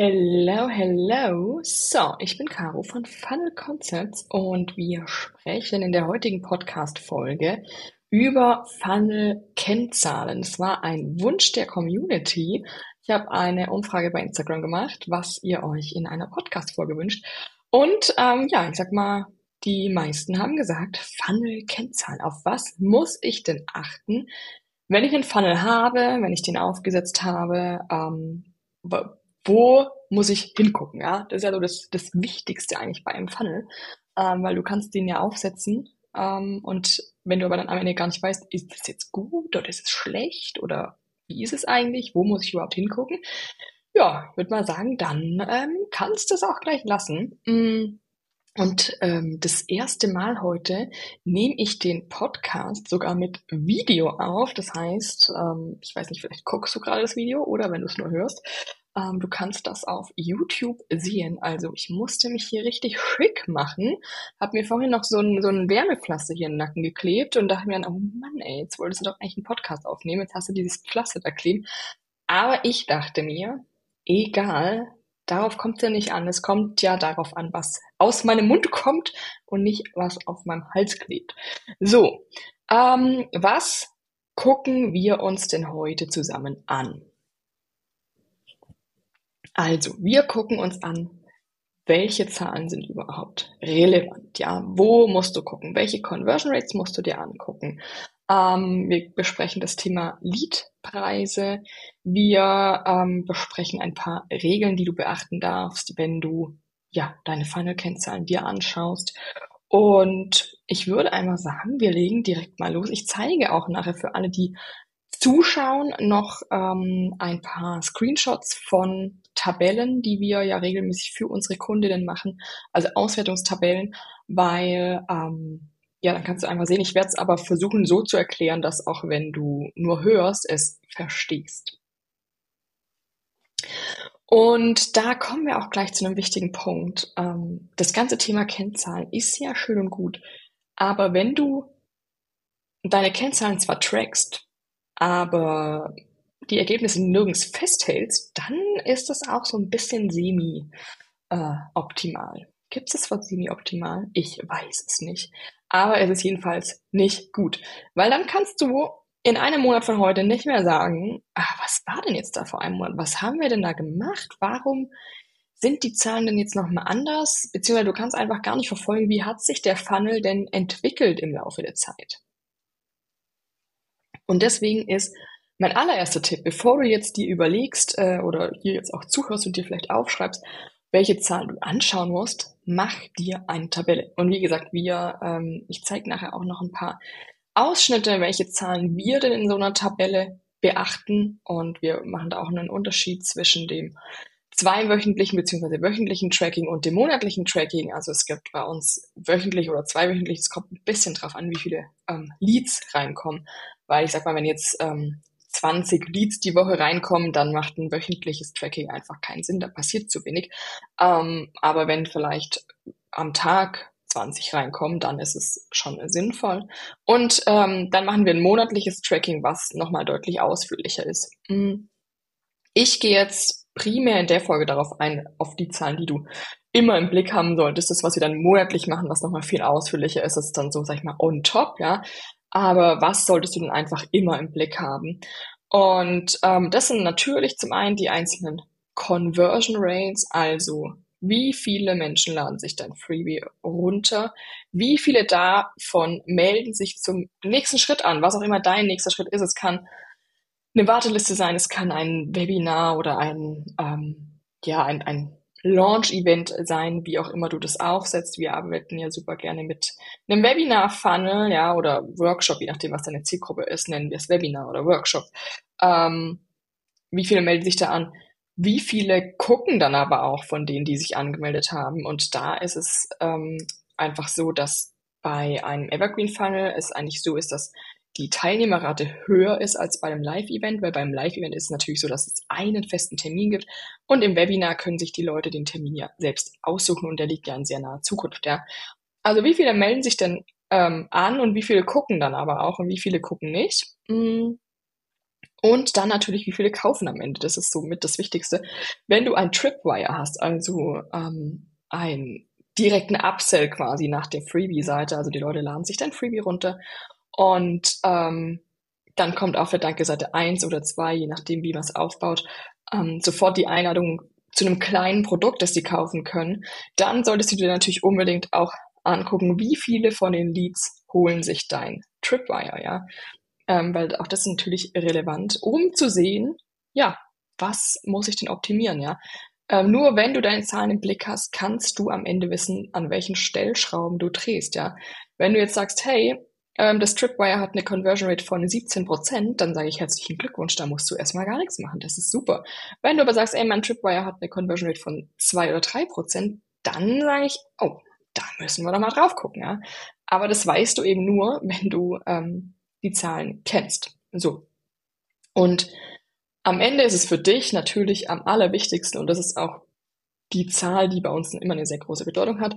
Hello, hello. So, ich bin Caro von Funnel Concepts und wir sprechen in der heutigen Podcast-Folge über Funnel-Kennzahlen. Es war ein Wunsch der Community. Ich habe eine Umfrage bei Instagram gemacht, was ihr euch in einer Podcast-Folge wünscht. Und ähm, ja, ich sag mal, die meisten haben gesagt, Funnel-Kennzahlen. Auf was muss ich denn achten, wenn ich einen Funnel habe, wenn ich den aufgesetzt habe? Ähm, wo muss ich hingucken? Ja, das ist ja so das, das Wichtigste eigentlich bei einem Funnel, ähm, weil du kannst den ja aufsetzen ähm, und wenn du aber dann am Ende gar nicht weißt, ist das jetzt gut oder ist es schlecht oder wie ist es eigentlich, wo muss ich überhaupt hingucken? Ja, würde mal sagen, dann ähm, kannst du es auch gleich lassen. Mm. Und ähm, das erste Mal heute nehme ich den Podcast sogar mit Video auf. Das heißt, ähm, ich weiß nicht, vielleicht guckst du gerade das Video oder wenn du es nur hörst, ähm, du kannst das auf YouTube sehen. Also ich musste mich hier richtig schick machen. Hab mir vorhin noch so ein, so ein Wärmepflaster hier in den Nacken geklebt und dachte mir dann, oh Mann, ey, jetzt wolltest du doch eigentlich einen Podcast aufnehmen. Jetzt hast du dieses Pflaster da kleben. Aber ich dachte mir, egal, darauf kommt es ja nicht an. Es kommt ja darauf an, was aus meinem Mund kommt und nicht was auf meinem Hals klebt. So, ähm, was gucken wir uns denn heute zusammen an? Also, wir gucken uns an, welche Zahlen sind überhaupt relevant, ja? Wo musst du gucken? Welche Conversion Rates musst du dir angucken? Ähm, wir besprechen das Thema Leadpreise. Wir ähm, besprechen ein paar Regeln, die du beachten darfst, wenn du ja deine Funnel-Kennzahlen dir anschaust. Und ich würde einmal sagen, wir legen direkt mal los. Ich zeige auch nachher für alle, die zuschauen, noch ähm, ein paar Screenshots von Tabellen, die wir ja regelmäßig für unsere Kundinnen machen, also Auswertungstabellen, weil ähm, ja, dann kannst du einfach sehen. Ich werde es aber versuchen so zu erklären, dass auch wenn du nur hörst, es verstehst. Und da kommen wir auch gleich zu einem wichtigen Punkt. Ähm, das ganze Thema Kennzahlen ist ja schön und gut, aber wenn du deine Kennzahlen zwar trackst, aber die Ergebnisse nirgends festhältst, dann ist das auch so ein bisschen semi-optimal. Äh, Gibt es das Wort semi-optimal? Ich weiß es nicht. Aber es ist jedenfalls nicht gut. Weil dann kannst du in einem Monat von heute nicht mehr sagen, ach, was war denn jetzt da vor einem Monat? Was haben wir denn da gemacht? Warum sind die Zahlen denn jetzt nochmal anders? Beziehungsweise du kannst einfach gar nicht verfolgen, wie hat sich der Funnel denn entwickelt im Laufe der Zeit. Und deswegen ist mein allererster Tipp, bevor du jetzt dir überlegst äh, oder hier jetzt auch zuhörst und dir vielleicht aufschreibst, welche Zahlen du anschauen musst, mach dir eine Tabelle. Und wie gesagt, wir, ähm, ich zeige nachher auch noch ein paar Ausschnitte, welche Zahlen wir denn in so einer Tabelle beachten. Und wir machen da auch einen Unterschied zwischen dem zweiwöchentlichen bzw. wöchentlichen Tracking und dem monatlichen Tracking. Also es gibt bei uns wöchentlich oder zweiwöchentlich, es kommt ein bisschen drauf an, wie viele ähm, Leads reinkommen. Weil ich sag mal, wenn jetzt ähm, 20 Leads die Woche reinkommen, dann macht ein wöchentliches Tracking einfach keinen Sinn, da passiert zu wenig. Ähm, aber wenn vielleicht am Tag 20 reinkommen, dann ist es schon sinnvoll. Und ähm, dann machen wir ein monatliches Tracking, was nochmal deutlich ausführlicher ist. Hm. Ich gehe jetzt primär in der Folge darauf ein, auf die Zahlen, die du immer im Blick haben solltest. Das, was wir dann monatlich machen, was nochmal viel ausführlicher ist, ist dann so, sag ich mal, on top, ja. Aber was solltest du denn einfach immer im Blick haben? Und ähm, das sind natürlich zum einen die einzelnen Conversion Rates, also wie viele Menschen laden sich dein Freebie runter, wie viele davon melden sich zum nächsten Schritt an, was auch immer dein nächster Schritt ist. Es kann eine Warteliste sein, es kann ein Webinar oder ein, ähm, ja, ein, ein Launch-Event sein, wie auch immer du das aufsetzt. Wir arbeiten ja super gerne mit einem Webinar-Funnel, ja, oder Workshop, je nachdem, was deine Zielgruppe ist, nennen wir es Webinar oder Workshop. Ähm, wie viele melden sich da an? Wie viele gucken dann aber auch von denen, die sich angemeldet haben? Und da ist es ähm, einfach so, dass bei einem Evergreen Funnel es eigentlich so ist, dass die Teilnehmerrate höher ist als bei einem Live-Event, weil beim Live-Event ist es natürlich so, dass es einen festen Termin gibt und im Webinar können sich die Leute den Termin ja selbst aussuchen und der liegt ja in sehr naher Zukunft, ja. Also wie viele melden sich denn ähm, an und wie viele gucken dann aber auch und wie viele gucken nicht? Hm. Und dann natürlich, wie viele kaufen am Ende. Das ist somit das Wichtigste. Wenn du ein Tripwire hast, also ähm, einen direkten Upsell quasi nach der Freebie-Seite, also die Leute laden sich dein Freebie runter und ähm, dann kommt auf der Danke-Seite eins oder zwei, je nachdem, wie man es aufbaut, ähm, sofort die Einladung zu einem kleinen Produkt, das sie kaufen können. Dann solltest du dir natürlich unbedingt auch angucken, wie viele von den Leads holen sich dein Tripwire, ja ähm, weil auch das ist natürlich relevant, um zu sehen, ja, was muss ich denn optimieren, ja. Ähm, nur wenn du deine Zahlen im Blick hast, kannst du am Ende wissen, an welchen Stellschrauben du drehst, ja. Wenn du jetzt sagst, hey, ähm, das Tripwire hat eine Conversion Rate von 17 Prozent, dann sage ich herzlichen Glückwunsch, da musst du erstmal gar nichts machen, das ist super. Wenn du aber sagst, ey, mein Tripwire hat eine Conversion Rate von zwei oder drei Prozent, dann sage ich, oh, da müssen wir doch mal drauf gucken, ja. Aber das weißt du eben nur, wenn du ähm, die Zahlen kennst. So. Und am Ende ist es für dich natürlich am allerwichtigsten, und das ist auch die Zahl, die bei uns immer eine sehr große Bedeutung hat,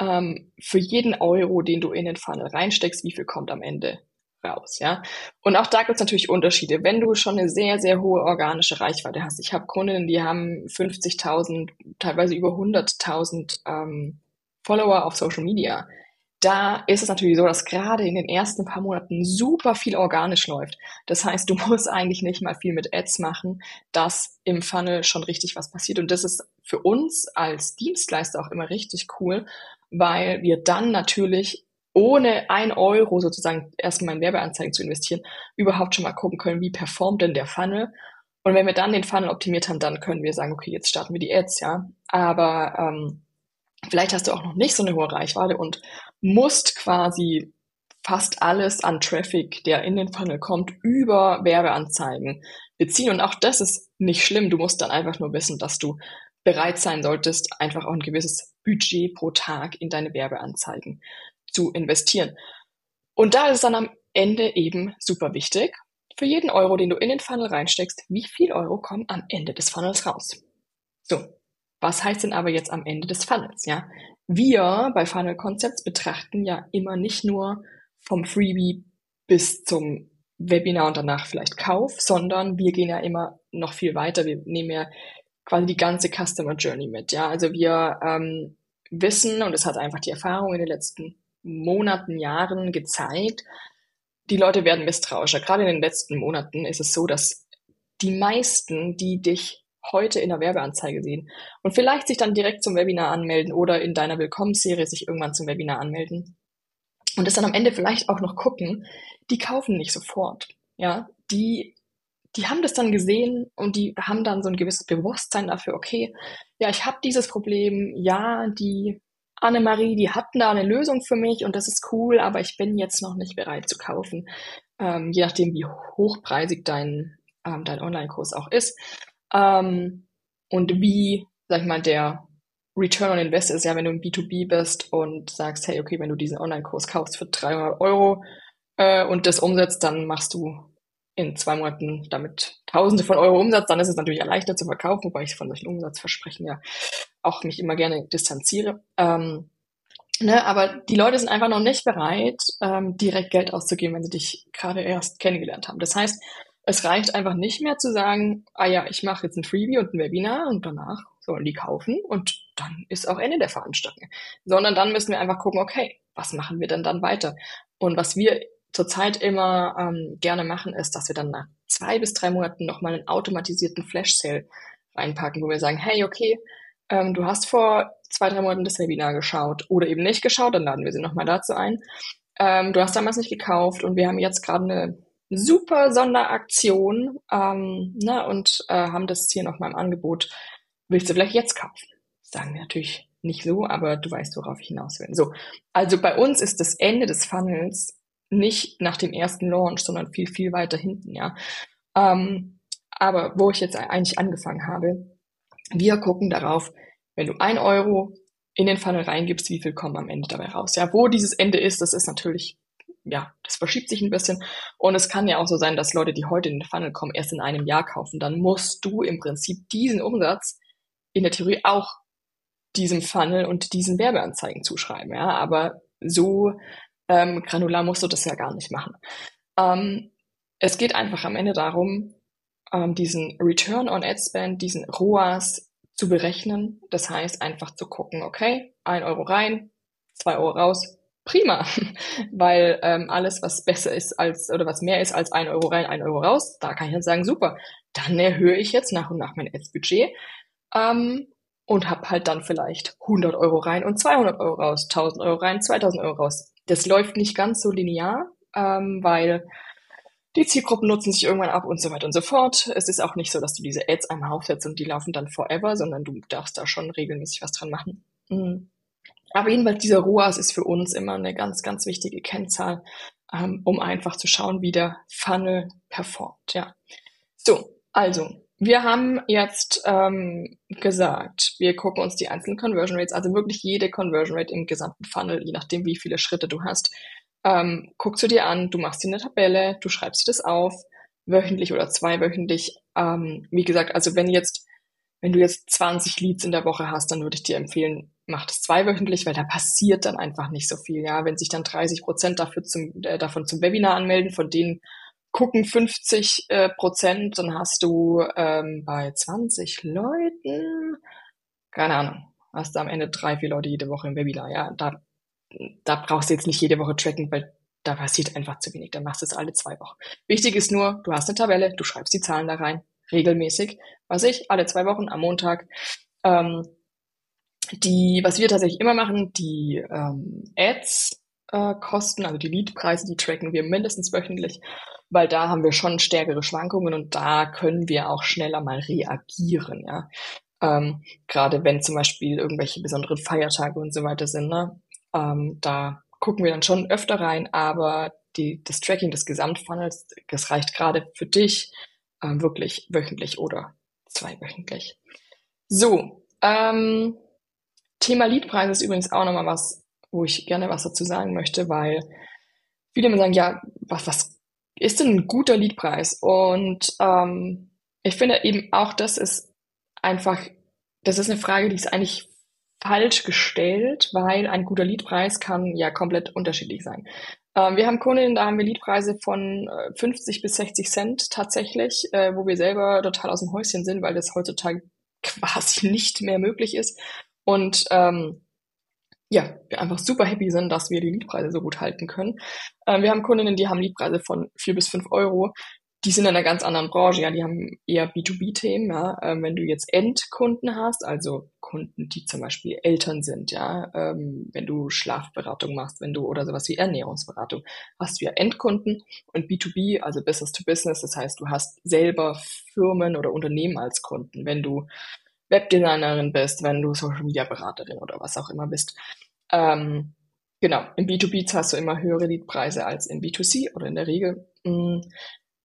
ähm, für jeden Euro, den du in den Funnel reinsteckst, wie viel kommt am Ende raus, ja. Und auch da gibt es natürlich Unterschiede. Wenn du schon eine sehr, sehr hohe organische Reichweite hast, ich habe Kundinnen, die haben 50.000, teilweise über 100.000 ähm, Follower auf Social Media, da ist es natürlich so, dass gerade in den ersten paar Monaten super viel organisch läuft. Das heißt, du musst eigentlich nicht mal viel mit Ads machen, dass im Funnel schon richtig was passiert. Und das ist für uns als Dienstleister auch immer richtig cool, weil wir dann natürlich ohne ein Euro sozusagen erstmal in Werbeanzeigen zu investieren, überhaupt schon mal gucken können, wie performt denn der Funnel. Und wenn wir dann den Funnel optimiert haben, dann können wir sagen, okay, jetzt starten wir die Ads, ja. Aber ähm, Vielleicht hast du auch noch nicht so eine hohe Reichweite und musst quasi fast alles an Traffic, der in den Funnel kommt, über Werbeanzeigen beziehen. Und auch das ist nicht schlimm. Du musst dann einfach nur wissen, dass du bereit sein solltest, einfach auch ein gewisses Budget pro Tag in deine Werbeanzeigen zu investieren. Und da ist es dann am Ende eben super wichtig, für jeden Euro, den du in den Funnel reinsteckst, wie viel Euro kommen am Ende des Funnels raus. So, was heißt denn aber jetzt am Ende des Funnels, ja? Wir bei Funnel Concepts betrachten ja immer nicht nur vom Freebie bis zum Webinar und danach vielleicht Kauf, sondern wir gehen ja immer noch viel weiter. Wir nehmen ja quasi die ganze Customer Journey mit, ja? Also wir ähm, wissen, und es hat einfach die Erfahrung in den letzten Monaten, Jahren gezeigt, die Leute werden misstrauischer. Gerade in den letzten Monaten ist es so, dass die meisten, die dich heute in der Werbeanzeige sehen und vielleicht sich dann direkt zum Webinar anmelden oder in deiner Willkommensserie sich irgendwann zum Webinar anmelden und es dann am Ende vielleicht auch noch gucken, die kaufen nicht sofort. Ja, die, die haben das dann gesehen und die haben dann so ein gewisses Bewusstsein dafür, okay, ja, ich habe dieses Problem, ja, die Annemarie, die hatten da eine Lösung für mich und das ist cool, aber ich bin jetzt noch nicht bereit zu kaufen. Ähm, je nachdem, wie hochpreisig dein, ähm, dein Online-Kurs auch ist. Ähm, und wie, sag ich mal, der Return on Invest ist ja, wenn du ein B2B bist und sagst, hey, okay, wenn du diesen Online-Kurs kaufst für 300 Euro äh, und das umsetzt, dann machst du in zwei Monaten damit Tausende von Euro Umsatz, dann ist es natürlich leichter zu verkaufen, wobei ich von solchen Umsatzversprechen ja auch mich immer gerne distanziere. Ähm, ne, aber die Leute sind einfach noch nicht bereit, ähm, direkt Geld auszugeben, wenn sie dich gerade erst kennengelernt haben. Das heißt, es reicht einfach nicht mehr zu sagen, ah ja, ich mache jetzt ein Freebie und ein Webinar und danach sollen die kaufen und dann ist auch Ende der Veranstaltung. Sondern dann müssen wir einfach gucken, okay, was machen wir denn dann weiter? Und was wir zurzeit immer ähm, gerne machen, ist, dass wir dann nach zwei bis drei Monaten nochmal einen automatisierten Flash-Sale reinpacken, wo wir sagen, hey, okay, ähm, du hast vor zwei, drei Monaten das Webinar geschaut oder eben nicht geschaut, dann laden wir sie nochmal dazu ein. Ähm, du hast damals nicht gekauft und wir haben jetzt gerade eine super Sonderaktion ähm, ne, und äh, haben das hier noch mal im Angebot. Willst du vielleicht jetzt kaufen? sagen wir natürlich nicht so, aber du weißt, worauf ich hinaus will. So, also bei uns ist das Ende des Funnels nicht nach dem ersten Launch, sondern viel, viel weiter hinten, ja. Ähm, aber wo ich jetzt eigentlich angefangen habe, wir gucken darauf, wenn du ein Euro in den Funnel reingibst, wie viel kommen am Ende dabei raus? Ja, wo dieses Ende ist, das ist natürlich ja, das verschiebt sich ein bisschen. Und es kann ja auch so sein, dass Leute, die heute in den Funnel kommen, erst in einem Jahr kaufen. Dann musst du im Prinzip diesen Umsatz in der Theorie auch diesem Funnel und diesen Werbeanzeigen zuschreiben. Ja, aber so ähm, granular musst du das ja gar nicht machen. Ähm, es geht einfach am Ende darum, ähm, diesen Return on Ad Spend, diesen ROAS zu berechnen. Das heißt einfach zu gucken, okay, ein Euro rein, zwei Euro raus, prima, weil ähm, alles, was besser ist als oder was mehr ist als ein Euro rein, ein Euro raus, da kann ich dann sagen, super, dann erhöhe ich jetzt nach und nach mein Ads-Budget ähm, und habe halt dann vielleicht 100 Euro rein und 200 Euro raus, 1000 Euro rein, 2000 Euro raus. Das läuft nicht ganz so linear, ähm, weil die Zielgruppen nutzen sich irgendwann ab und so weiter und so fort. Es ist auch nicht so, dass du diese Ads einmal aufsetzt und die laufen dann forever, sondern du darfst da schon regelmäßig was dran machen. Mhm. Aber jedenfalls dieser ROAS ist für uns immer eine ganz, ganz wichtige Kennzahl, ähm, um einfach zu schauen, wie der Funnel performt. Ja. So, also wir haben jetzt ähm, gesagt, wir gucken uns die einzelnen Conversion Rates, also wirklich jede Conversion Rate im gesamten Funnel, je nachdem, wie viele Schritte du hast, ähm, guckst du dir an, du machst dir eine Tabelle, du schreibst dir das auf, wöchentlich oder zweiwöchentlich. Ähm, wie gesagt, also wenn jetzt, wenn du jetzt 20 Leads in der Woche hast, dann würde ich dir empfehlen, mach das zweiwöchentlich, weil da passiert dann einfach nicht so viel. Ja, wenn sich dann 30 Prozent dafür zum, äh, davon zum Webinar anmelden, von denen gucken 50 äh, Prozent, dann hast du ähm, bei 20 Leuten, keine Ahnung, hast du am Ende drei, vier Leute jede Woche im Webinar. Ja, da da brauchst du jetzt nicht jede Woche tracken, weil da passiert einfach zu wenig. Dann machst du es alle zwei Wochen. Wichtig ist nur, du hast eine Tabelle, du schreibst die Zahlen da rein, regelmäßig. Was ich, alle zwei Wochen am Montag. Ähm, die, was wir tatsächlich immer machen, die ähm, Ads Kosten, also die Leadpreise, die tracken wir mindestens wöchentlich, weil da haben wir schon stärkere Schwankungen und da können wir auch schneller mal reagieren, ja. Ähm, Gerade wenn zum Beispiel irgendwelche besonderen Feiertage und so weiter sind, ne? Ähm, da gucken wir dann schon öfter rein, aber die, das Tracking des Gesamtfunnels, das reicht gerade für dich ähm, wirklich wöchentlich oder zweiwöchentlich. So, ähm, Thema Leadpreis ist übrigens auch nochmal was, wo ich gerne was dazu sagen möchte, weil viele immer sagen, ja, was, was ist denn ein guter Leadpreis? Und ähm, ich finde eben auch, das ist einfach, das ist eine Frage, die ist eigentlich falsch gestellt, weil ein guter Liedpreis kann ja komplett unterschiedlich sein. Ähm, wir haben Kundinnen, da haben wir Liedpreise von 50 äh, bis 60 Cent tatsächlich, äh, wo wir selber total aus dem Häuschen sind, weil das heutzutage quasi nicht mehr möglich ist. Und ähm, ja, wir einfach super happy sind, dass wir die Liedpreise so gut halten können. Ähm, wir haben Kundinnen, die haben Liedpreise von 4 bis 5 Euro die sind in einer ganz anderen Branche, ja, die haben eher B2B-Themen, ja. Ähm, wenn du jetzt Endkunden hast, also Kunden, die zum Beispiel Eltern sind, ja, ähm, wenn du Schlafberatung machst, wenn du oder sowas wie Ernährungsberatung, hast du ja Endkunden und B2B, also Business to Business, das heißt, du hast selber Firmen oder Unternehmen als Kunden, wenn du Webdesignerin bist, wenn du Social Media Beraterin oder was auch immer bist. Ähm, genau, im B2B zahlst du immer höhere Leadpreise als im B2C oder in der Regel. Mm,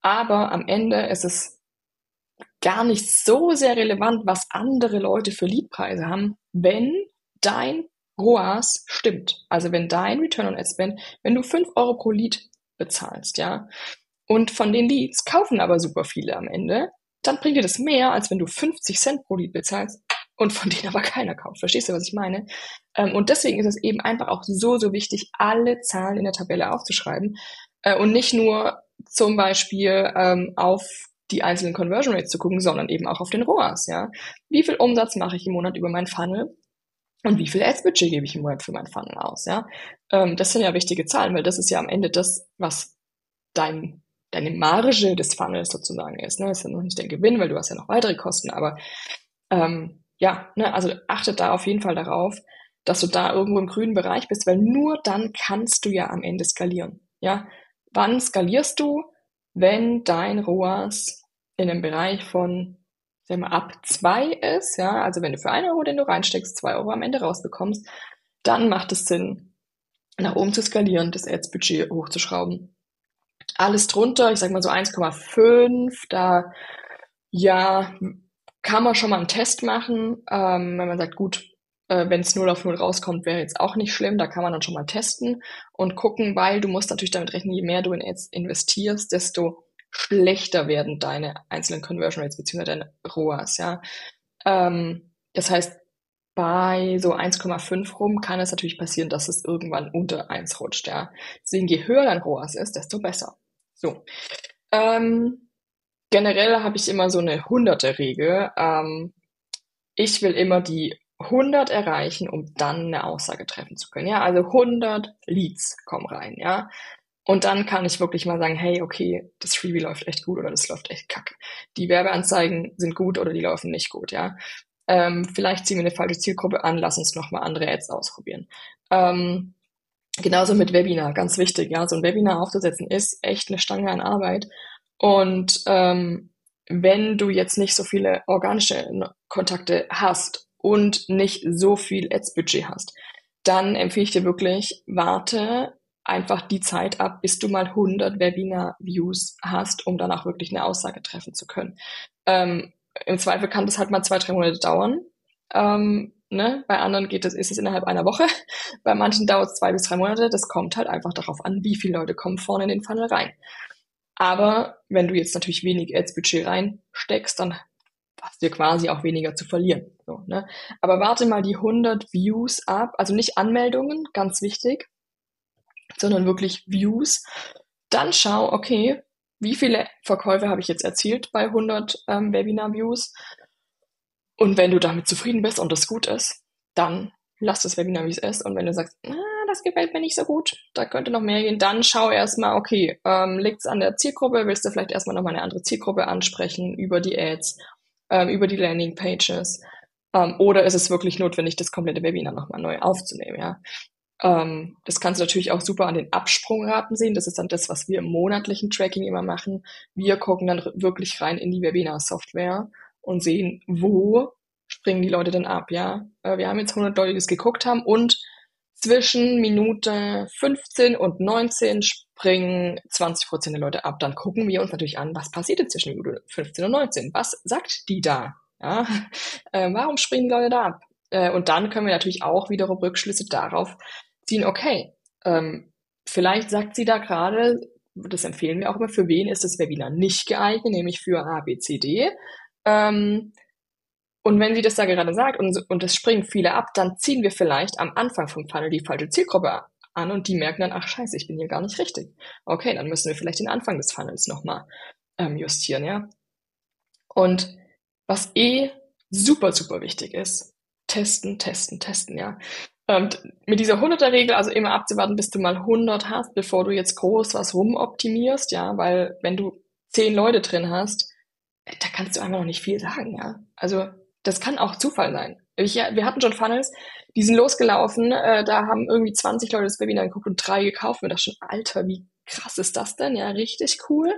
aber am Ende ist es gar nicht so sehr relevant, was andere Leute für Leadpreise haben, wenn dein ROAS stimmt. Also wenn dein Return on Ad Spend, wenn du fünf Euro pro Lead bezahlst, ja, und von den Leads kaufen aber super viele am Ende, dann bringt dir das mehr, als wenn du 50 Cent pro Lead bezahlst und von denen aber keiner kauft. Verstehst du, was ich meine? Ähm, und deswegen ist es eben einfach auch so, so wichtig, alle Zahlen in der Tabelle aufzuschreiben äh, und nicht nur zum Beispiel ähm, auf die einzelnen Conversion Rates zu gucken, sondern eben auch auf den ROAS, ja. Wie viel Umsatz mache ich im Monat über mein Funnel? Und wie viel Ads-Budget gebe ich im Monat für mein Funnel aus, ja? Ähm, das sind ja wichtige Zahlen, weil das ist ja am Ende das, was dein, deine Marge des Funnels sozusagen ist, ne? Das ist ja noch nicht der Gewinn, weil du hast ja noch weitere Kosten, aber, ähm, ja, ne, also achtet da auf jeden Fall darauf, dass du da irgendwo im grünen Bereich bist, weil nur dann kannst du ja am Ende skalieren, ja? Wann skalierst du, wenn dein ROAS in einem Bereich von sagen wir, ab zwei ist, ja, also wenn du für einen Euro, den du reinsteckst, zwei Euro am Ende rausbekommst, dann macht es Sinn, nach oben zu skalieren, das Ads-Budget hochzuschrauben. Alles drunter, ich sag mal so 1,5, da ja, kann man schon mal einen Test machen, ähm, wenn man sagt, gut, äh, wenn es 0 auf 0 rauskommt, wäre jetzt auch nicht schlimm. Da kann man dann schon mal testen und gucken, weil du musst natürlich damit rechnen, je mehr du in Ads investierst, desto schlechter werden deine einzelnen Conversion Rates bzw. deine ROAS. Ja? Ähm, das heißt, bei so 1,5 rum kann es natürlich passieren, dass es irgendwann unter 1 rutscht. Ja? Deswegen, je höher dein ROAS ist, desto besser. So. Ähm, generell habe ich immer so eine hunderte Regel. Ähm, ich will immer die 100 erreichen, um dann eine Aussage treffen zu können. Ja, also 100 Leads kommen rein, ja. Und dann kann ich wirklich mal sagen, hey, okay, das Freebie läuft echt gut oder das läuft echt kacke. Die Werbeanzeigen sind gut oder die laufen nicht gut, ja. Ähm, vielleicht ziehen wir eine falsche Zielgruppe an, lass uns nochmal andere Ads ausprobieren. Ähm, genauso mit Webinar, ganz wichtig, ja. So ein Webinar aufzusetzen ist echt eine Stange an Arbeit. Und ähm, wenn du jetzt nicht so viele organische Kontakte hast und nicht so viel Ads-Budget hast, dann empfehle ich dir wirklich, warte einfach die Zeit ab, bis du mal 100 Webinar-Views hast, um dann auch wirklich eine Aussage treffen zu können. Ähm, Im Zweifel kann das halt mal zwei, drei Monate dauern. Ähm, ne? Bei anderen geht es, ist es innerhalb einer Woche. Bei manchen dauert es zwei bis drei Monate. Das kommt halt einfach darauf an, wie viele Leute kommen vorne in den Funnel rein. Aber wenn du jetzt natürlich wenig Ads-Budget reinsteckst, dann hast du quasi auch weniger zu verlieren. So, ne? Aber warte mal die 100 Views ab, also nicht Anmeldungen, ganz wichtig, sondern wirklich Views. Dann schau, okay, wie viele Verkäufe habe ich jetzt erzielt bei 100 ähm, Webinar-Views? Und wenn du damit zufrieden bist und das gut ist, dann lass das Webinar, wie es ist. Und wenn du sagst, ah, das gefällt mir nicht so gut, da könnte noch mehr gehen, dann schau erstmal, okay, ähm, liegt es an der Zielgruppe? Willst du vielleicht erstmal nochmal eine andere Zielgruppe ansprechen über die Ads, ähm, über die Landing-Pages? Ähm, oder ist es wirklich notwendig, das komplette Webinar nochmal neu aufzunehmen? Ja? Ähm, das kannst du natürlich auch super an den Absprungraten sehen. Das ist dann das, was wir im monatlichen Tracking immer machen. Wir gucken dann wirklich rein in die Webinar-Software und sehen, wo springen die Leute denn ab, ja. Äh, wir haben jetzt 100 Leute, die das geguckt haben und zwischen Minute 15 und 19 springen 20 Prozent der Leute ab. Dann gucken wir uns natürlich an, was passiert jetzt zwischen Minute 15 und 19? Was sagt die da? Ja? Äh, warum springen die Leute da ab? Äh, und dann können wir natürlich auch wiederum Rückschlüsse darauf ziehen, okay, ähm, vielleicht sagt sie da gerade, das empfehlen wir auch immer, für wen ist das Webinar nicht geeignet, nämlich für A, B, C, D. Ähm, und wenn sie das da gerade sagt und, und es springen viele ab, dann ziehen wir vielleicht am Anfang vom Funnel die falsche Zielgruppe an und die merken dann, ach scheiße, ich bin hier gar nicht richtig. Okay, dann müssen wir vielleicht den Anfang des Funnels nochmal ähm, justieren, ja. Und was eh super, super wichtig ist, testen, testen, testen, ja. Und mit dieser 100er-Regel, also immer abzuwarten, bis du mal 100 hast, bevor du jetzt groß was rumoptimierst, ja, weil wenn du 10 Leute drin hast, da kannst du einfach noch nicht viel sagen, ja. Also das kann auch Zufall sein. Ich, wir hatten schon Funnels, die sind losgelaufen, äh, da haben irgendwie 20 Leute das Webinar geguckt und drei gekauft. Und ich schon, Alter, wie krass ist das denn? Ja, richtig cool.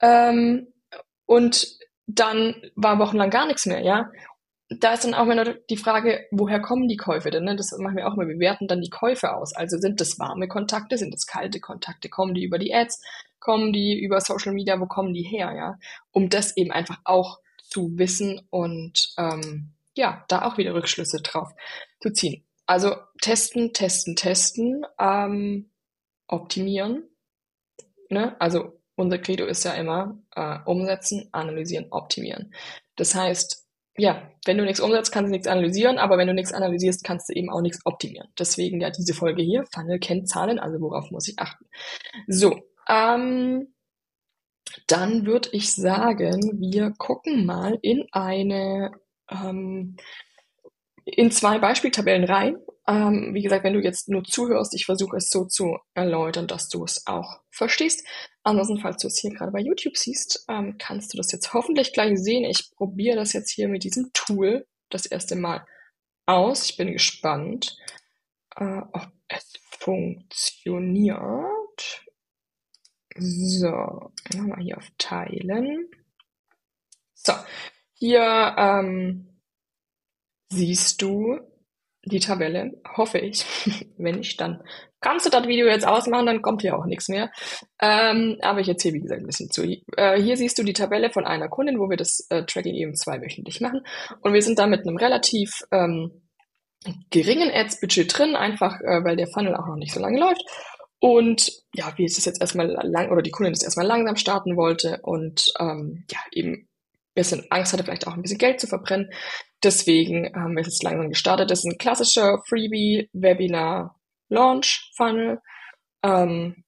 Ähm, und dann war wochenlang gar nichts mehr, ja. Da ist dann auch immer die Frage, woher kommen die Käufe denn? Ne? Das machen wir auch immer. Wir werten dann die Käufe aus. Also sind das warme Kontakte, sind das kalte Kontakte? Kommen die über die Ads? Kommen die über Social Media? Wo kommen die her? Ja, um das eben einfach auch zu wissen und ähm, ja, da auch wieder Rückschlüsse drauf zu ziehen. Also testen, testen, testen, ähm, optimieren. Ne? Also unser Credo ist ja immer äh, umsetzen, analysieren, optimieren. Das heißt, ja, wenn du nichts umsetzt, kannst du nichts analysieren, aber wenn du nichts analysierst, kannst du eben auch nichts optimieren. Deswegen ja diese Folge hier, Funnel-Kennzahlen, also worauf muss ich achten. So, ähm, dann würde ich sagen, wir gucken mal in eine, ähm, in zwei Beispieltabellen rein. Ähm, wie gesagt, wenn du jetzt nur zuhörst, ich versuche es so zu erläutern, dass du es auch verstehst. Ansonsten, falls du es hier gerade bei YouTube siehst, ähm, kannst du das jetzt hoffentlich gleich sehen. Ich probiere das jetzt hier mit diesem Tool das erste Mal aus. Ich bin gespannt, äh, ob es funktioniert. So, nochmal hier auf Teilen. So, hier ähm, siehst du die Tabelle, hoffe ich. Wenn nicht, dann kannst du das Video jetzt ausmachen, dann kommt hier auch nichts mehr. Ähm, aber ich erzähle, wie gesagt, ein bisschen zu. Äh, hier siehst du die Tabelle von einer Kundin, wo wir das äh, Tracking eben zweiwöchentlich machen. Und wir sind da mit einem relativ ähm, geringen Ads-Budget drin, einfach äh, weil der Funnel auch noch nicht so lange läuft. Und ja, wie es das jetzt erstmal lang oder die Kundin das erstmal langsam starten wollte und ähm, ja, eben ein bisschen Angst hatte, vielleicht auch ein bisschen Geld zu verbrennen. Deswegen haben wir es jetzt langsam gestartet. Das ist ein klassischer Freebie-Webinar-Launch-Funnel. Ähm,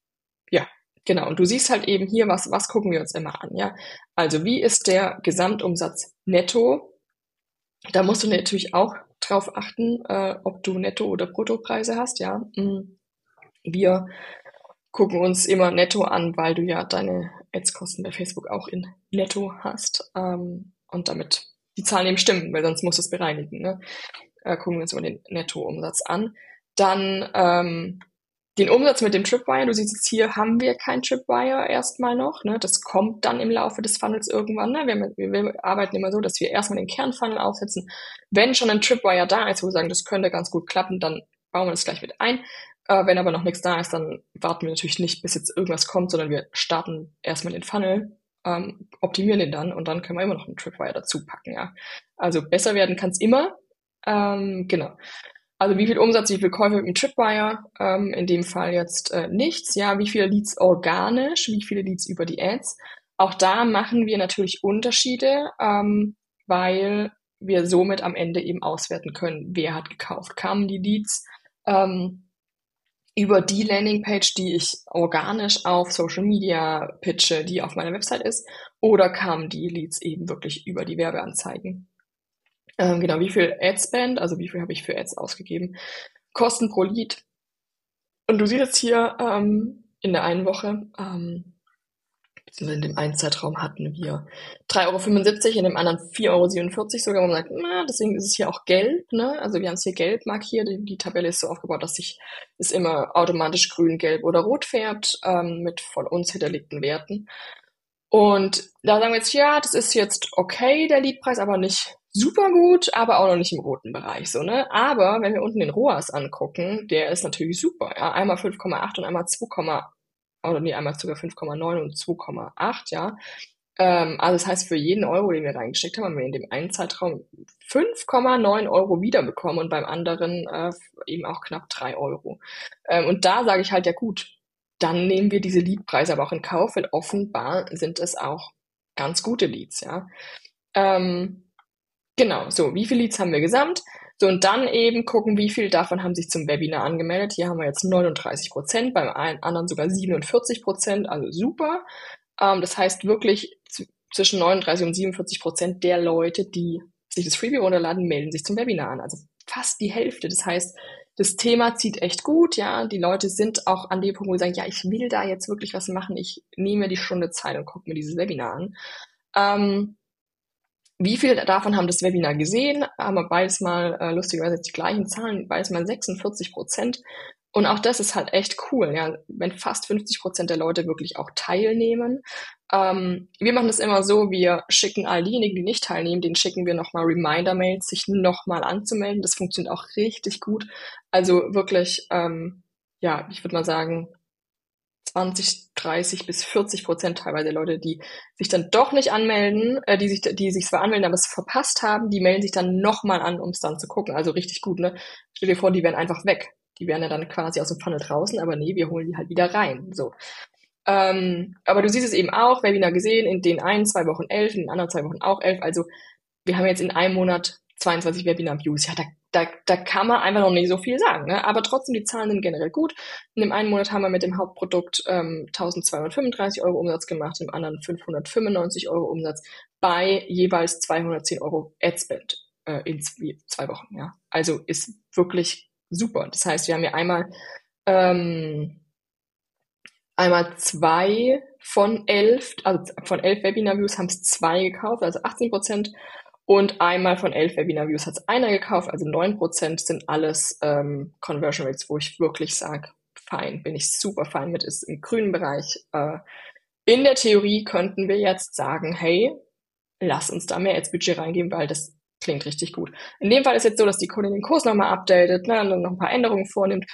ja, genau, und du siehst halt eben hier, was, was gucken wir uns immer an, ja. Also wie ist der Gesamtumsatz netto? Da musst du natürlich auch drauf achten, äh, ob du Netto- oder Bruttopreise hast, ja. Mm. Wir gucken uns immer netto an, weil du ja deine Ads-Kosten bei Facebook auch in netto hast. Ähm, und damit die Zahlen eben stimmen, weil sonst musst du es bereinigen. Ne? Äh, gucken wir uns immer den Nettoumsatz an. Dann ähm, den Umsatz mit dem Tripwire. Du siehst jetzt hier, haben wir kein Tripwire erstmal noch. Ne? Das kommt dann im Laufe des Funnels irgendwann. Ne? Wir, wir, arbeiten immer so, dass wir erstmal den Kernfunnel aufsetzen. Wenn schon ein Tripwire da ist, wo wir sagen, das könnte ganz gut klappen, dann bauen wir das gleich mit ein. Äh, wenn aber noch nichts da ist, dann warten wir natürlich nicht, bis jetzt irgendwas kommt, sondern wir starten erstmal den Funnel, ähm, optimieren den dann und dann können wir immer noch einen Tripwire dazu packen. Ja. Also besser werden kann es immer. Ähm, genau. Also wie viel Umsatz, wie viel Käufe mit dem Tripwire? Ähm, in dem Fall jetzt äh, nichts. Ja, wie viele Leads organisch, wie viele Leads über die Ads? Auch da machen wir natürlich Unterschiede, ähm, weil wir somit am Ende eben auswerten können, wer hat gekauft. Kamen die Leads ähm, über die Landingpage, die ich organisch auf Social Media pitche, die auf meiner Website ist, oder kamen die Leads eben wirklich über die Werbeanzeigen? Ähm, genau, wie viel Adspend, also wie viel habe ich für Ads ausgegeben? Kosten pro Lead. Und du siehst jetzt hier ähm, in der einen Woche, ähm, beziehungsweise in dem einen Zeitraum hatten wir 3,75 Euro, in dem anderen 4,47 Euro sogar. wo man sagt, na, deswegen ist es hier auch gelb. Ne? Also wir haben es hier gelb markiert. Die, die Tabelle ist so aufgebaut, dass sich es immer automatisch grün, gelb oder rot färbt ähm, mit von uns hinterlegten Werten. Und da sagen wir jetzt, ja, das ist jetzt okay, der Leadpreis, aber nicht super gut, aber auch noch nicht im roten Bereich, so, ne? Aber wenn wir unten den ROAS angucken, der ist natürlich super, ja? Einmal 5,8 und einmal 2, oder nee, einmal sogar 5,9 und 2,8, ja. Ähm, also das heißt, für jeden Euro, den wir reingesteckt haben, haben wir in dem einen Zeitraum 5,9 Euro wiederbekommen und beim anderen äh, eben auch knapp 3 Euro. Ähm, und da sage ich halt, ja gut, dann nehmen wir diese Leadpreise aber auch in Kauf, weil offenbar sind es auch ganz gute Leads, ja. Ähm, genau, so, wie viele Leads haben wir gesamt? So, und dann eben gucken, wie viel davon haben sich zum Webinar angemeldet. Hier haben wir jetzt 39 Prozent, beim einen anderen sogar 47 Prozent, also super. Ähm, das heißt wirklich zwischen 39 und 47 Prozent der Leute, die sich das Freebie runterladen, melden sich zum Webinar an. Also fast die Hälfte. Das heißt, das Thema zieht echt gut, ja. Die Leute sind auch an dem Punkt, wo sie sagen, ja, ich will da jetzt wirklich was machen. Ich nehme mir die Stunde Zeit und gucke mir dieses Webinar an. Ähm, wie viele davon haben das Webinar gesehen? Haben wir beides mal, äh, lustigerweise die gleichen Zahlen, beides mal 46 Prozent. Und auch das ist halt echt cool, ja, wenn fast 50 Prozent der Leute wirklich auch teilnehmen. Ähm, wir machen das immer so, wir schicken all diejenigen, die nicht teilnehmen, denen schicken wir nochmal Reminder-Mails, sich nochmal anzumelden. Das funktioniert auch richtig gut. Also wirklich, ähm, ja, ich würde mal sagen, 20, 30 bis 40 Prozent teilweise Leute, die sich dann doch nicht anmelden, äh, die sich, die sich zwar anmelden, aber es verpasst haben, die melden sich dann nochmal an, um es dann zu gucken. Also richtig gut, ne? Stell dir vor, die wären einfach weg. Die wären ja dann quasi aus dem Funnel draußen, aber nee, wir holen die halt wieder rein. So. Ähm, aber du siehst es eben auch, Webinar gesehen, in den einen zwei Wochen elf, in den anderen zwei Wochen auch elf. Also wir haben jetzt in einem Monat 22 Webinar-Views. Ja, da, da, da kann man einfach noch nicht so viel sagen. Ne? Aber trotzdem, die Zahlen sind generell gut. In dem einen Monat haben wir mit dem Hauptprodukt ähm, 1235 Euro Umsatz gemacht, im anderen 595 Euro Umsatz bei jeweils 210 Euro Adspend äh, in zwei Wochen. Ja, Also ist wirklich super. Das heißt, wir haben ja einmal, ähm, einmal zwei von elf, also von elf Webinar-Views haben es zwei gekauft, also 18 Prozent. Und einmal von elf Webinar-Views hat es einer gekauft, also neun Prozent sind alles ähm, Conversion Rates, wo ich wirklich sage, fein, bin ich super fein mit, ist im grünen Bereich. Äh, in der Theorie könnten wir jetzt sagen, hey, lass uns da mehr als Budget reingeben, weil das klingt richtig gut. In dem Fall ist jetzt so, dass die Kundin den Kurs nochmal updatet, ne, und noch ein paar Änderungen vornimmt.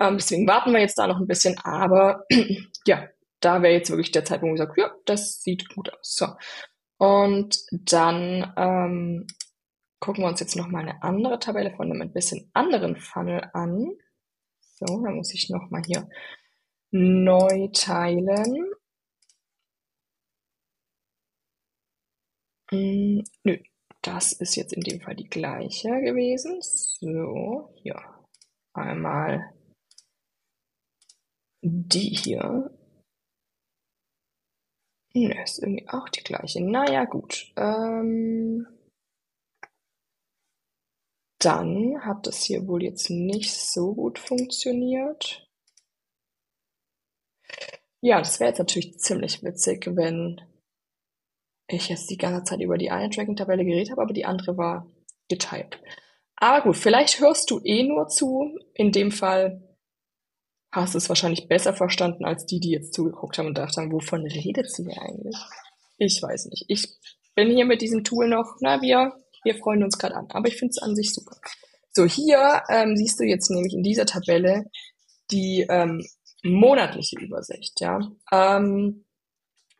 Ähm, deswegen warten wir jetzt da noch ein bisschen, aber ja, da wäre jetzt wirklich der Zeitpunkt, wo ich sage, ja, das sieht gut aus. So. Und dann ähm, gucken wir uns jetzt nochmal eine andere Tabelle von einem ein bisschen anderen Funnel an. So, da muss ich nochmal hier neu teilen. Hm, nö, das ist jetzt in dem Fall die gleiche gewesen. So, hier einmal die hier. Ne, ist irgendwie auch die gleiche. Naja, gut. Ähm, dann hat das hier wohl jetzt nicht so gut funktioniert. Ja, das wäre jetzt natürlich ziemlich witzig, wenn ich jetzt die ganze Zeit über die eine Tracking-Tabelle geredet habe, aber die andere war geteilt. Aber gut, vielleicht hörst du eh nur zu. In dem Fall hast du es wahrscheinlich besser verstanden als die, die jetzt zugeguckt haben und dachten, wovon redet sie hier eigentlich? Ich weiß nicht. Ich bin hier mit diesem Tool noch, na, wir, wir freuen uns gerade an. Aber ich finde es an sich super. So, hier ähm, siehst du jetzt nämlich in dieser Tabelle die ähm, monatliche Übersicht, ja. Ähm,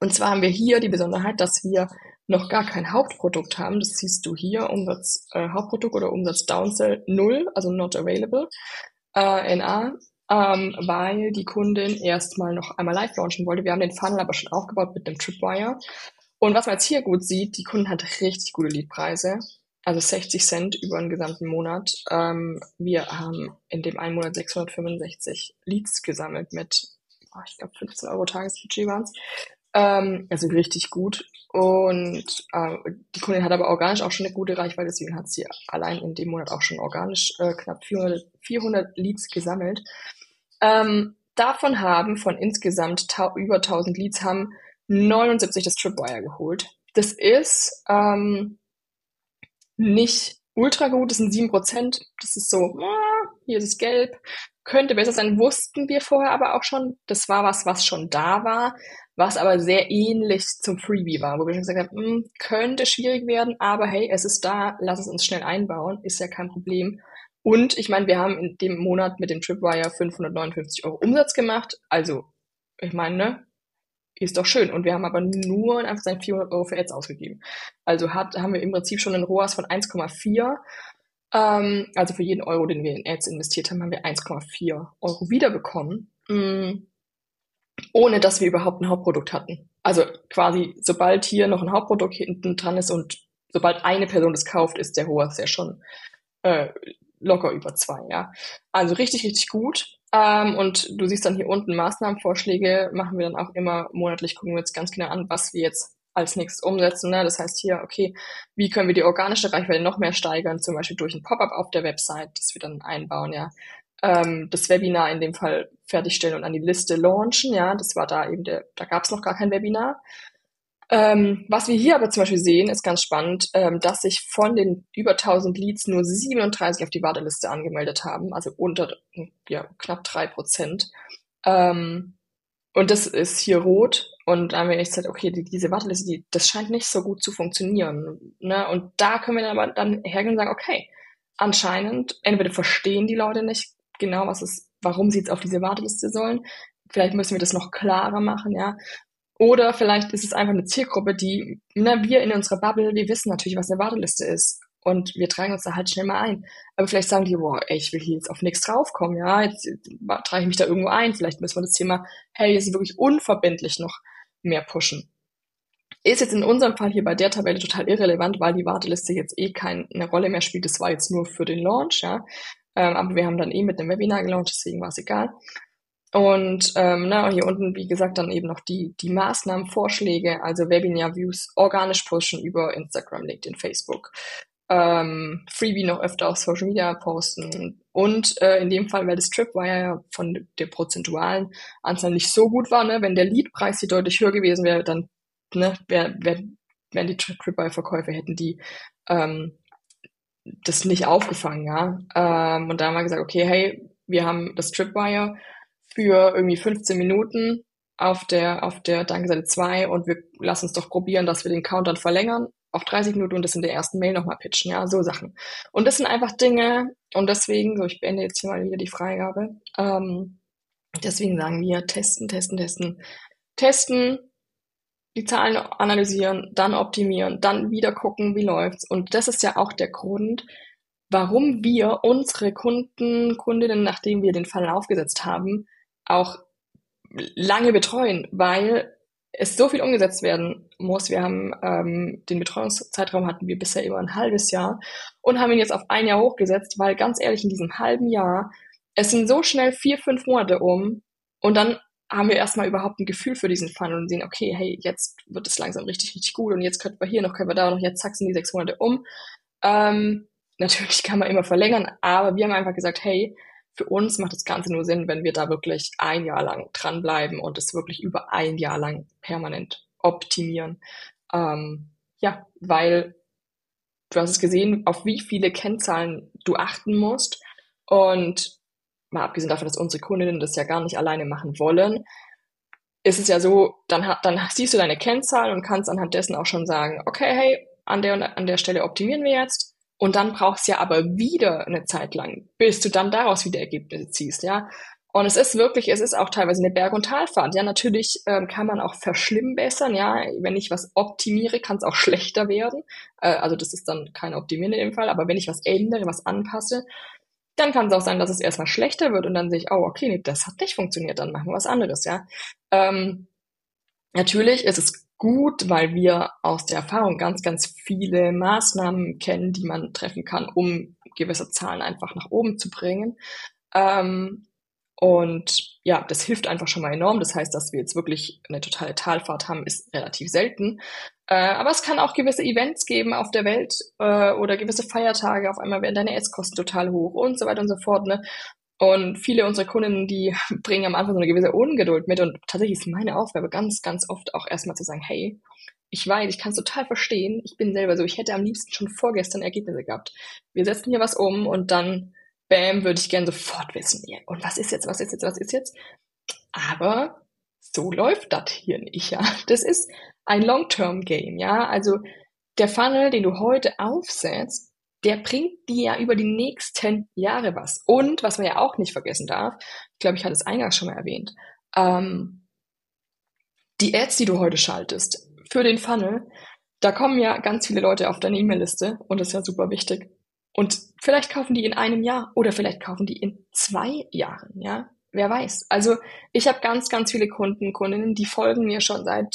und zwar haben wir hier die Besonderheit, dass wir noch gar kein Hauptprodukt haben. Das siehst du hier, Umsatz äh, Hauptprodukt oder Umsatz Downsell 0, also not available, äh, NA, ähm, weil die Kundin erstmal noch einmal live launchen wollte. Wir haben den Funnel aber schon aufgebaut mit dem Tripwire. Und was man jetzt hier gut sieht, die Kundin hat richtig gute Leadpreise, also 60 Cent über den gesamten Monat. Ähm, wir haben in dem einen Monat 665 Leads gesammelt mit, oh, ich glaube, 15 Euro Tagesbudget waren es. Ähm, also richtig gut. Und äh, die Kundin hat aber organisch auch schon eine gute Reichweite, deswegen hat sie allein in dem Monat auch schon organisch äh, knapp 400, 400 Leads gesammelt. Ähm, davon haben von insgesamt über 1000 Leads haben 79 das Tripwire geholt. Das ist ähm, nicht ultra gut, das sind 7%. Das ist so, ah, hier ist gelb, könnte besser sein, wussten wir vorher aber auch schon. Das war was, was schon da war was aber sehr ähnlich zum Freebie war, wo wir schon gesagt haben, mh, hm, könnte schwierig werden, aber hey, es ist da, lass es uns schnell einbauen, ist ja kein Problem. Und ich meine, wir haben in dem Monat mit dem Tripwire 559 Euro Umsatz gemacht, also ich meine, ne, ist doch schön. Und wir haben aber nur einfach seine 400 Euro für Ads ausgegeben. Also hat, haben wir im Prinzip schon einen ROAS von 1,4. Ähm, also für jeden Euro, den wir in Ads investiert haben, haben wir 1,4 Euro wiederbekommen. Mm ohne dass wir überhaupt ein Hauptprodukt hatten. Also quasi, sobald hier noch ein Hauptprodukt hinten dran ist und sobald eine Person das kauft, ist der hohe ja schon äh, locker über zwei, ja. Also richtig, richtig gut. Ähm, und du siehst dann hier unten Maßnahmenvorschläge, machen wir dann auch immer monatlich, gucken wir jetzt ganz genau an, was wir jetzt als nächstes umsetzen. Ne? Das heißt hier, okay, wie können wir die organische Reichweite noch mehr steigern, zum Beispiel durch ein Pop-up auf der Website, das wir dann einbauen, ja ähm, das Webinar in dem Fall fertigstellen und an die Liste launchen. Ja, das war da eben der, da gab es noch gar kein Webinar. Ähm, was wir hier aber zum Beispiel sehen, ist ganz spannend, ähm, dass sich von den über 1000 Leads nur 37 auf die Warteliste angemeldet haben, also unter ja, knapp drei Prozent. Ähm, und das ist hier rot. Und da haben wir echt gesagt, okay, die, diese Warteliste, die, das scheint nicht so gut zu funktionieren. Ne? Und da können wir dann aber dann hergehen und sagen, okay, anscheinend, entweder verstehen die Leute nicht genau, was ist, warum sie jetzt auf diese Warteliste sollen. Vielleicht müssen wir das noch klarer machen, ja. Oder vielleicht ist es einfach eine Zielgruppe, die, na, wir in unserer Bubble, wir wissen natürlich, was eine Warteliste ist. Und wir tragen uns da halt schnell mal ein. Aber vielleicht sagen die, ey, ich will hier jetzt auf nichts draufkommen, ja, jetzt trage ich mich da irgendwo ein. Vielleicht müssen wir das Thema, hey, jetzt wirklich unverbindlich noch mehr pushen. Ist jetzt in unserem Fall hier bei der Tabelle total irrelevant, weil die Warteliste jetzt eh keine Rolle mehr spielt. Das war jetzt nur für den Launch, ja. Ähm, aber wir haben dann eh mit dem Webinar gelauncht, deswegen war es egal. Und ähm, na, hier unten, wie gesagt, dann eben noch die, die Maßnahmenvorschläge, also Webinar-Views organisch pushen über Instagram, LinkedIn, Facebook. Ähm, Freebie noch öfter auf Social Media posten. Und äh, in dem Fall, weil das Tripwire ja von der prozentualen Anzahl nicht so gut war, ne, wenn der Leadpreis hier deutlich höher gewesen wäre, dann ne, wär, wär, wären die Tripwire-Verkäufe hätten die ähm, das nicht aufgefangen, ja. Ähm, und da haben wir gesagt, okay, hey, wir haben das Tripwire für irgendwie 15 Minuten auf der, auf der Danke-Seite 2 und wir lassen uns doch probieren, dass wir den Countdown verlängern auf 30 Minuten und das in der ersten Mail nochmal pitchen, ja, so Sachen. Und das sind einfach Dinge, und deswegen, so ich beende jetzt hier mal wieder die Freigabe, ähm, deswegen sagen wir testen, testen, testen, testen, die Zahlen analysieren, dann optimieren, dann wieder gucken, wie läuft's. Und das ist ja auch der Grund, warum wir unsere Kunden, Kundinnen, nachdem wir den Fall aufgesetzt haben, auch lange betreuen, weil es so viel umgesetzt werden muss. Wir haben ähm, den Betreuungszeitraum hatten wir bisher über ein halbes Jahr und haben ihn jetzt auf ein Jahr hochgesetzt, weil ganz ehrlich in diesem halben Jahr es sind so schnell vier, fünf Monate um und dann haben wir erstmal überhaupt ein Gefühl für diesen Funnel und sehen, okay, hey, jetzt wird es langsam richtig, richtig gut und jetzt könnten wir hier noch, können wir da noch, jetzt zack, sind die sechs Monate um. Ähm, natürlich kann man immer verlängern, aber wir haben einfach gesagt, hey, für uns macht das Ganze nur Sinn, wenn wir da wirklich ein Jahr lang dranbleiben und es wirklich über ein Jahr lang permanent optimieren. Ähm, ja, weil du hast es gesehen, auf wie viele Kennzahlen du achten musst und mal abgesehen davon, dass unsere Kundinnen das ja gar nicht alleine machen wollen, ist es ja so, dann, dann siehst du deine Kennzahlen und kannst anhand dessen auch schon sagen, okay, hey, an der an der Stelle optimieren wir jetzt. Und dann brauchst du ja aber wieder eine Zeit lang, bis du dann daraus wieder Ergebnisse ziehst, ja. Und es ist wirklich, es ist auch teilweise eine Berg- und Talfahrt. Ja, natürlich ähm, kann man auch verschlimmbessern. Ja, wenn ich was optimiere, kann es auch schlechter werden. Äh, also das ist dann kein Optimieren in dem Fall. Aber wenn ich was ändere, was anpasse, dann kann es auch sein, dass es erstmal schlechter wird und dann sehe ich, oh, okay, nee, das hat nicht funktioniert, dann machen wir was anderes, ja. Ähm, natürlich ist es gut, weil wir aus der Erfahrung ganz, ganz viele Maßnahmen kennen, die man treffen kann, um gewisse Zahlen einfach nach oben zu bringen. Ähm, und ja, das hilft einfach schon mal enorm. Das heißt, dass wir jetzt wirklich eine totale Talfahrt haben, ist relativ selten. Äh, aber es kann auch gewisse Events geben auf der Welt äh, oder gewisse Feiertage. Auf einmal werden deine Esskosten total hoch und so weiter und so fort. Ne? Und viele unserer Kunden, die bringen am Anfang so eine gewisse Ungeduld mit. Und tatsächlich ist meine Aufgabe ganz, ganz oft auch erstmal zu sagen, hey, ich weiß, ich kann es total verstehen. Ich bin selber so, ich hätte am liebsten schon vorgestern Ergebnisse gehabt. Wir setzen hier was um und dann bam, würde ich gern sofort wissen. Und was ist jetzt, was ist jetzt, was ist jetzt? Aber so läuft das hier nicht, ja. Das ist ein Long-Term-Game, ja. Also der Funnel, den du heute aufsetzt, der bringt dir ja über die nächsten Jahre was. Und was man ja auch nicht vergessen darf, ich glaube, ich hatte es eingangs schon mal erwähnt, ähm, die Ads, die du heute schaltest für den Funnel, da kommen ja ganz viele Leute auf deine E-Mail-Liste und das ist ja super wichtig. Und vielleicht kaufen die in einem Jahr oder vielleicht kaufen die in zwei Jahren, ja. Wer weiß. Also ich habe ganz, ganz viele Kunden, Kundinnen, die folgen mir schon seit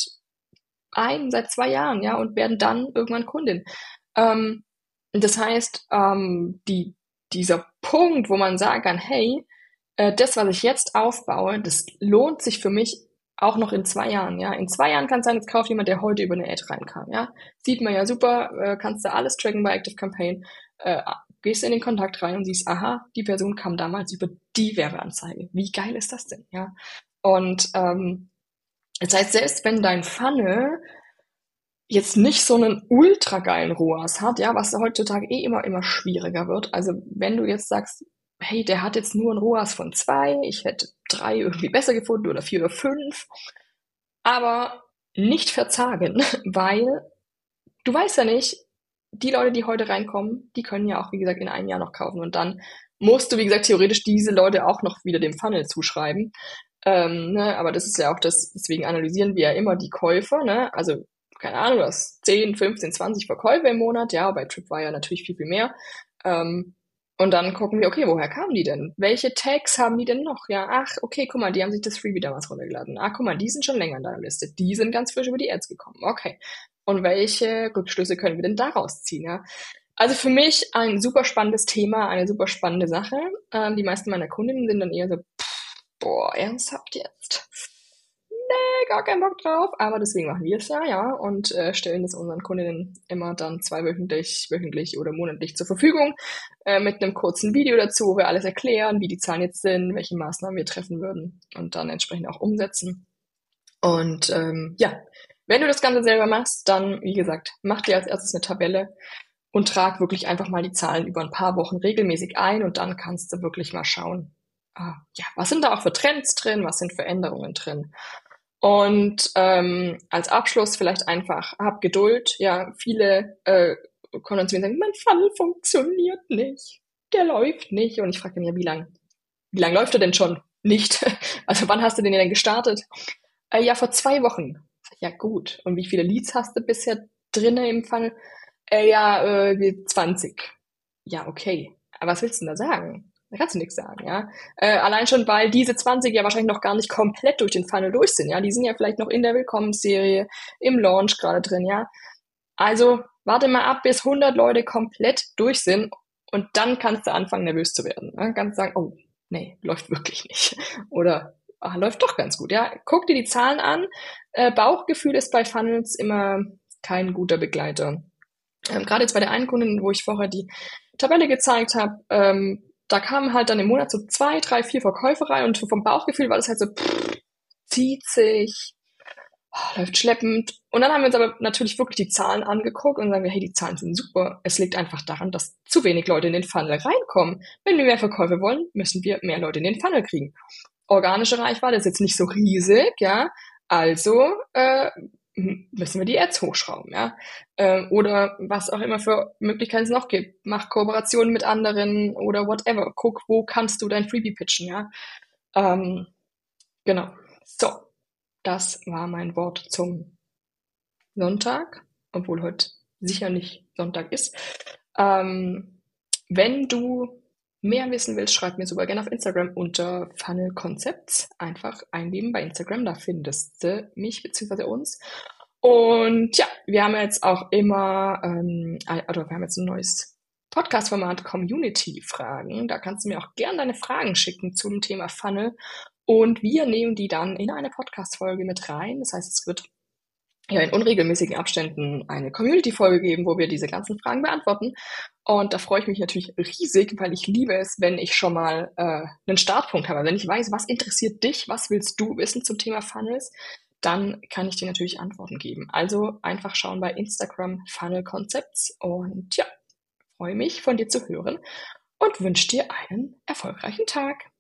ein, seit zwei Jahren, ja, und werden dann irgendwann Kundin. Ähm, das heißt, ähm, die, dieser Punkt, wo man sagen kann, hey, äh, das, was ich jetzt aufbaue, das lohnt sich für mich auch noch in zwei Jahren, ja. In zwei Jahren kann es sein, jetzt kauft jemand, der heute über eine Ad reinkam, ja. Sieht man ja super, äh, kannst du alles tracken bei Active Campaign äh, gehst in den Kontakt rein und siehst, aha, die Person kam damals über die Werbeanzeige. Wie geil ist das denn? Ja. Und ähm, das heißt, selbst wenn dein Funnel jetzt nicht so einen ultra geilen ROAS hat, ja, was heutzutage eh immer, immer schwieriger wird. Also wenn du jetzt sagst, hey, der hat jetzt nur ein ROAS von zwei, ich hätte drei irgendwie besser gefunden oder vier oder fünf, aber nicht verzagen, weil du weißt ja nicht, die Leute, die heute reinkommen, die können ja auch, wie gesagt, in einem Jahr noch kaufen. Und dann musst du, wie gesagt, theoretisch diese Leute auch noch wieder dem Funnel zuschreiben. Ähm, ne? Aber das ist ja auch das, deswegen analysieren wir ja immer die Käufer. Ne? Also, keine Ahnung, du hast 10, 15, 20 Verkäufe im Monat. Ja, bei Tripwire natürlich viel, viel mehr. Ähm, und dann gucken wir, okay, woher kamen die denn? Welche Tags haben die denn noch? Ja, ach, okay, guck mal, die haben sich das Freebie damals runtergeladen. Ah, guck mal, die sind schon länger in deiner Liste. Die sind ganz frisch über die Ads gekommen. Okay. Und welche Rückschlüsse können wir denn daraus ziehen? Ja? Also für mich ein super spannendes Thema, eine super spannende Sache. Ähm, die meisten meiner Kundinnen sind dann eher so, pff, boah, ernsthaft jetzt? Nee, gar keinen Bock drauf. Aber deswegen machen wir es ja, ja, und äh, stellen es unseren Kundinnen immer dann zweiwöchentlich, wöchentlich oder monatlich zur Verfügung äh, mit einem kurzen Video dazu, wo wir alles erklären, wie die Zahlen jetzt sind, welche Maßnahmen wir treffen würden und dann entsprechend auch umsetzen. Und ähm, ja, wenn du das Ganze selber machst, dann, wie gesagt, mach dir als erstes eine Tabelle und trag wirklich einfach mal die Zahlen über ein paar Wochen regelmäßig ein und dann kannst du wirklich mal schauen, ah, ja, was sind da auch für Trends drin, was sind Veränderungen drin. Und ähm, als Abschluss vielleicht einfach, hab Geduld. Ja, viele äh, kommen zu mir und sagen, mein Funnel funktioniert nicht, der läuft nicht. Und ich frage dann ja, wie lang? Wie lang läuft er denn schon? Nicht. Also wann hast du den denn gestartet? Äh, ja, vor zwei Wochen ja gut. Und wie viele Leads hast du bisher drinne im Fall? Äh, ja, äh, 20. Ja, okay. Aber was willst du denn da sagen? Da kannst du nichts sagen, ja. Äh, allein schon, weil diese 20 ja wahrscheinlich noch gar nicht komplett durch den Funnel durch sind, ja. Die sind ja vielleicht noch in der Willkommensserie, im Launch gerade drin, ja. Also warte mal ab, bis 100 Leute komplett durch sind und dann kannst du anfangen, nervös zu werden. Ne? Kannst sagen, oh, nee, läuft wirklich nicht. Oder ach, läuft doch ganz gut. Ja, guck dir die Zahlen an. Äh, Bauchgefühl ist bei Funnels immer kein guter Begleiter. Ähm, Gerade jetzt bei der einen Kundin, wo ich vorher die Tabelle gezeigt habe, ähm, da kamen halt dann im Monat so zwei, drei, vier Verkäufe rein und vom Bauchgefühl war das halt so, pff, zieht sich, oh, läuft schleppend. Und dann haben wir uns aber natürlich wirklich die Zahlen angeguckt und sagen wir, hey, die Zahlen sind super. Es liegt einfach daran, dass zu wenig Leute in den Funnel reinkommen. Wenn wir mehr Verkäufe wollen, müssen wir mehr Leute in den Funnel kriegen. Organische Reichweite ist jetzt nicht so riesig, ja. Also äh, müssen wir die Ads hochschrauben, ja. Äh, oder was auch immer für Möglichkeiten es noch gibt. Mach Kooperationen mit anderen oder whatever. Guck, wo kannst du dein Freebie pitchen, ja. Ähm, genau. So, das war mein Wort zum Sonntag, obwohl heute sicher nicht Sonntag ist. Ähm, wenn du mehr wissen willst, schreib mir super gerne auf Instagram unter Funnel Concepts. Einfach eingeben bei Instagram, da findest du mich bzw. uns. Und ja, wir haben jetzt auch immer, ähm, also wir haben jetzt ein neues Podcast-Format Community-Fragen. Da kannst du mir auch gerne deine Fragen schicken zum Thema Funnel. Und wir nehmen die dann in eine Podcast-Folge mit rein. Das heißt, es wird ja in unregelmäßigen Abständen eine Community-Folge geben, wo wir diese ganzen Fragen beantworten. Und da freue ich mich natürlich riesig, weil ich liebe es, wenn ich schon mal äh, einen Startpunkt habe. Wenn ich weiß, was interessiert dich, was willst du wissen zum Thema Funnels, dann kann ich dir natürlich Antworten geben. Also einfach schauen bei Instagram Funnel Concepts und ja, freue mich von dir zu hören und wünsche dir einen erfolgreichen Tag.